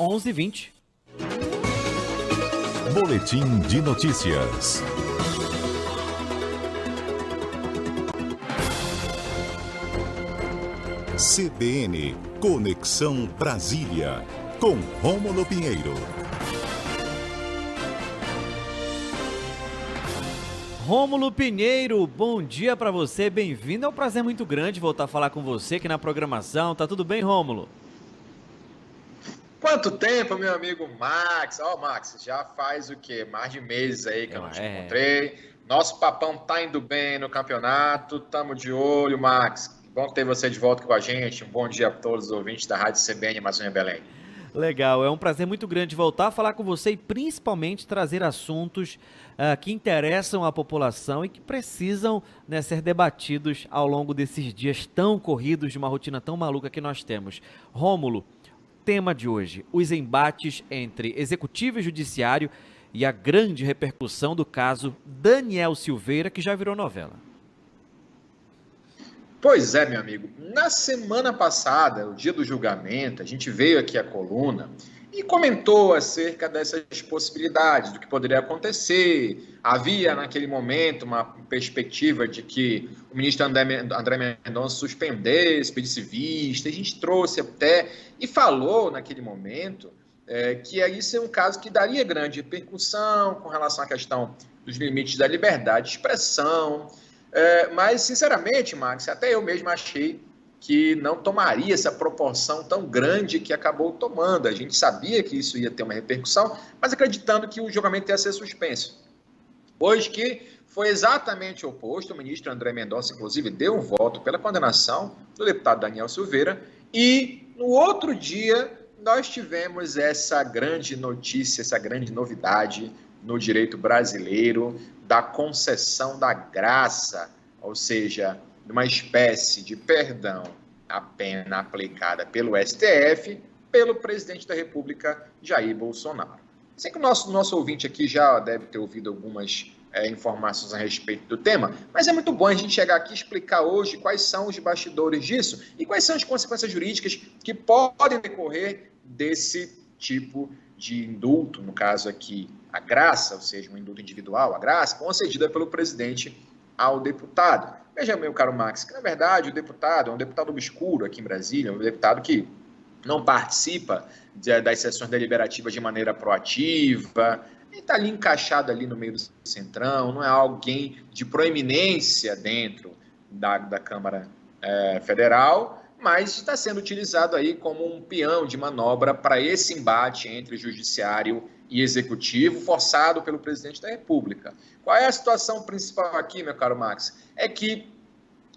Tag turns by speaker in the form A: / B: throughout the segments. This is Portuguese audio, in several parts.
A: 11 20
B: Boletim de notícias. CBN Conexão Brasília com Rômulo Pinheiro.
A: Rômulo Pinheiro, bom dia para você, bem-vindo. É um prazer muito grande voltar a falar com você aqui na programação. Tá tudo bem, Rômulo?
C: Quanto tempo, meu amigo Max? Ó, oh, Max, já faz o quê? Mais de meses aí que eu não te é. encontrei. Nosso papão tá indo bem no campeonato, tamo de olho, Max. Bom ter você de volta com a gente. Um bom dia a todos os ouvintes da Rádio CBN Amazônia Belém.
A: Legal, é um prazer muito grande voltar a falar com você e principalmente trazer assuntos uh, que interessam a população e que precisam né, ser debatidos ao longo desses dias tão corridos de uma rotina tão maluca que nós temos. Rômulo, tema de hoje: os embates entre executivo e judiciário e a grande repercussão do caso Daniel Silveira, que já virou novela.
C: Pois é, meu amigo. Na semana passada, o dia do julgamento, a gente veio aqui à coluna e comentou acerca dessas possibilidades, do que poderia acontecer. Havia, naquele momento, uma perspectiva de que o ministro André, Mendonça suspendesse, pedisse vista. A gente trouxe até e falou, naquele momento, é, que isso é um caso que daria grande repercussão com relação à questão dos limites da liberdade de expressão. É, mas, sinceramente, Max, até eu mesmo achei que não tomaria essa proporção tão grande que acabou tomando. A gente sabia que isso ia ter uma repercussão, mas acreditando que o julgamento ia ser suspenso. Hoje que foi exatamente o oposto, o ministro André Mendonça, inclusive, deu um voto pela condenação do deputado Daniel Silveira, e no outro dia nós tivemos essa grande notícia, essa grande novidade no direito brasileiro da concessão da graça, ou seja, uma espécie de perdão à pena aplicada pelo STF pelo presidente da República, Jair Bolsonaro. Sei que o nosso, nosso ouvinte aqui já deve ter ouvido algumas é, informações a respeito do tema, mas é muito bom a gente chegar aqui e explicar hoje quais são os bastidores disso e quais são as consequências jurídicas que podem decorrer desse tipo de indulto, no caso aqui a graça, ou seja, um indulto individual, a graça, concedida pelo presidente ao deputado. Veja, meu caro Max, que na verdade o deputado é um deputado obscuro aqui em Brasília, um deputado que não participa de, das sessões deliberativas de maneira proativa, ele está ali encaixado ali no meio do centrão, não é alguém de proeminência dentro da, da Câmara é, Federal, mas está sendo utilizado aí como um peão de manobra para esse embate entre judiciário e executivo forçado pelo presidente da República. Qual é a situação principal aqui, meu caro Max? É que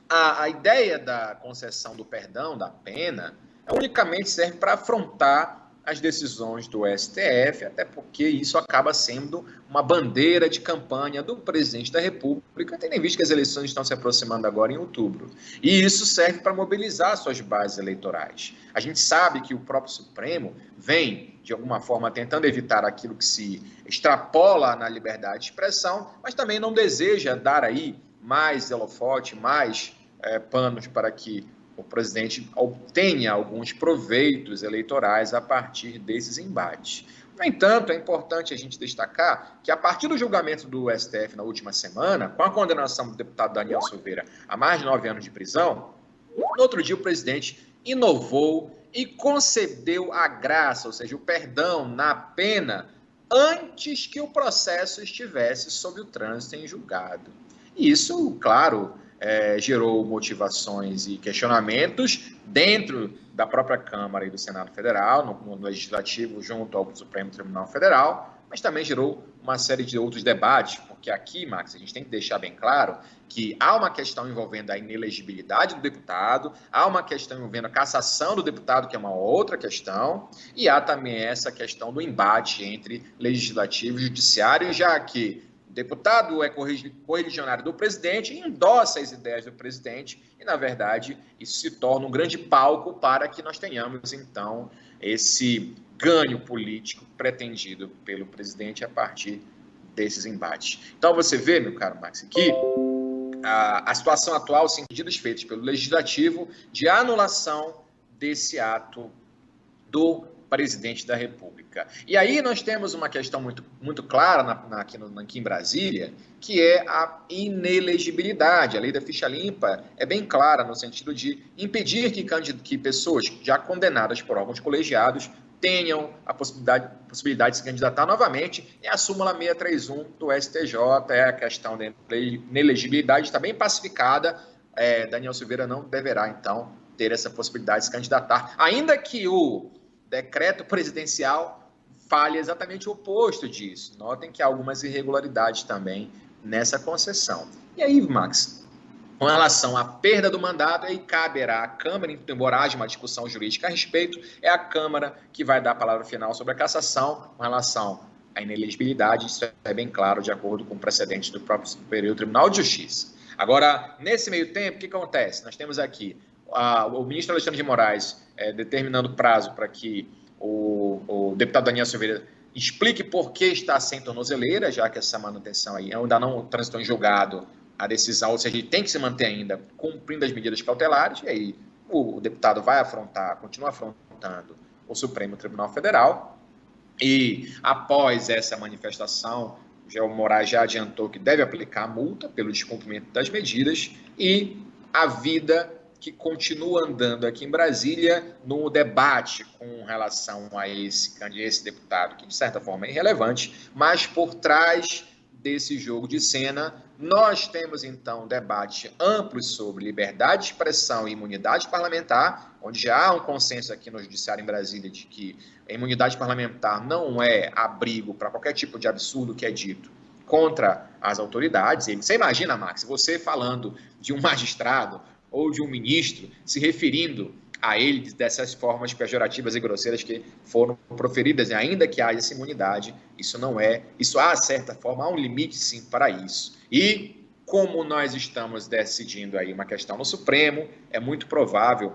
C: a, a ideia da concessão do perdão, da pena, unicamente serve para afrontar as decisões do STF, até porque isso acaba sendo uma bandeira de campanha do presidente da República, tendo em vista que as eleições estão se aproximando agora em outubro. E isso serve para mobilizar suas bases eleitorais. A gente sabe que o próprio Supremo vem, de alguma forma, tentando evitar aquilo que se extrapola na liberdade de expressão, mas também não deseja dar aí mais holofote, mais é, panos para que o presidente obtenha alguns proveitos eleitorais a partir desses embates. No entanto, é importante a gente destacar que, a partir do julgamento do STF na última semana, com a condenação do deputado Daniel Silveira a mais de nove anos de prisão, no outro dia o presidente inovou e concedeu a graça, ou seja, o perdão na pena, antes que o processo estivesse sob o trânsito em julgado. E isso, claro, é, gerou motivações e questionamentos dentro da própria Câmara e do Senado Federal, no, no, Legislativo, junto ao Supremo Tribunal Federal, mas também gerou uma série de outros debates, porque aqui, Max, a gente tem que deixar bem claro que há uma questão envolvendo a inelegibilidade do deputado, há uma questão envolvendo a cassação do deputado, que é uma outra questão, e há também essa questão do embate entre legislativo e judiciário, já que deputado é correligionário do presidente, endossa as ideias do presidente e, na verdade, isso se torna um grande palco para que nós tenhamos, então, esse ganho político pretendido pelo presidente a partir desses embates. Então, você vê, meu caro Max, aqui a, a situação atual, sem pedidos feitos pelo Legislativo de anulação desse ato do presidente da República. E aí nós temos uma questão muito, muito clara na, na, aqui, no, aqui em Brasília, que é a inelegibilidade. A lei da ficha limpa é bem clara no sentido de impedir que, que pessoas já condenadas por órgãos colegiados tenham a possibilidade, possibilidade de se candidatar novamente. E a súmula 631 do STJ é a questão da inelegibilidade, está bem pacificada. É, Daniel Silveira não deverá, então, ter essa possibilidade de se candidatar, ainda que o decreto presidencial fale exatamente o oposto disso. Notem que há algumas irregularidades também nessa concessão. E aí, Max, com relação à perda do mandato, aí caberá à Câmara, embora haja uma discussão jurídica a respeito, é a Câmara que vai dar a palavra final sobre a cassação com relação à inelegibilidade, isso é bem claro, de acordo com o precedente do próprio Superior Tribunal de Justiça. Agora, nesse meio tempo, o que acontece? Nós temos aqui a, o ministro Alexandre de Moraes é, determinando prazo para que o, o, deputado Daniel Silveira explique por que está sem tornozeleira, já que essa manutenção aí ainda não transitou em julgado a decisão, ou seja, ele tem que se manter ainda cumprindo as medidas cautelares, e aí o, deputado vai afrontar, continua afrontando o Supremo Tribunal Federal, e após essa manifestação, o Moraes já adiantou que deve aplicar a multa pelo descumprimento das medidas, e a vida que continua andando aqui em Brasília no debate com relação a esse, esse deputado, que de certa forma é irrelevante, mas por trás desse jogo de cena, nós temos então debate amplo sobre liberdade de expressão e imunidade parlamentar, onde já há um consenso aqui no Judiciário em Brasília de que a imunidade parlamentar não é abrigo para qualquer tipo de absurdo que é dito contra as autoridades. Você imagina, Max, você falando de um magistrado ou de um ministro se referindo a ele dessas formas pejorativas e grosseiras que foram proferidas, e ainda que haja essa imunidade, isso não é, isso há certa forma, há um limite sim para isso. E como nós estamos decidindo aí uma questão no Supremo, é muito provável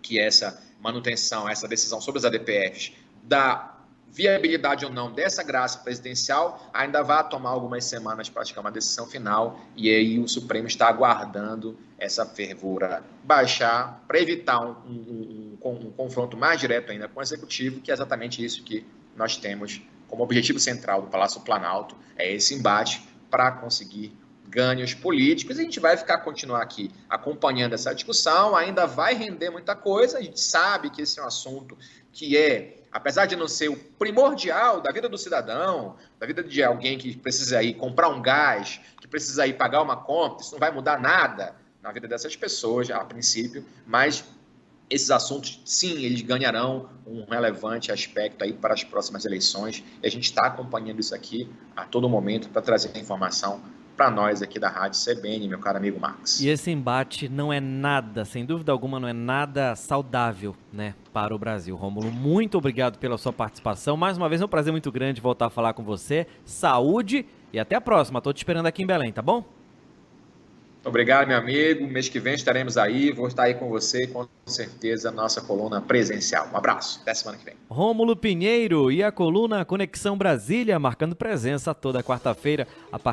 C: que essa manutenção, essa decisão sobre as ADPFs da viabilidade ou não dessa graça presidencial ainda vai tomar algumas semanas para chegar uma decisão final e aí o Supremo está aguardando essa fervura baixar para evitar um, um, um, um, confronto mais direto ainda com o Executivo, que é exatamente isso que nós temos como objetivo central do Palácio Planalto, é esse embate para conseguir ganhos políticos. A gente vai ficar continuar aqui acompanhando essa discussão, ainda vai render muita coisa, a gente sabe que esse é um assunto que é apesar de não ser o primordial da vida do cidadão, da vida de alguém que precisa ir comprar um gás, que precisa ir pagar uma conta, isso não vai mudar nada na vida dessas pessoas, a princípio, mas esses assuntos, sim, eles ganharão um relevante aspecto aí para as próximas eleições, e a gente está acompanhando isso aqui a todo momento para trazer informação para nós aqui da Rádio CBN, meu caro amigo Max.
A: E esse embate não é nada, sem dúvida alguma, não é nada saudável, né, para o Brasil. Rômulo, muito obrigado pela sua participação. Mais uma vez é um prazer muito grande voltar a falar com você. Saúde e até a próxima. Estou te esperando aqui em Belém, tá bom?
C: Obrigado, meu amigo. Mês que vem estaremos aí. Vou estar aí com você, com certeza, nossa coluna presencial. Um abraço. Até semana que vem.
A: Rômulo Pinheiro e a coluna Conexão Brasília, marcando presença toda quarta-feira, a partir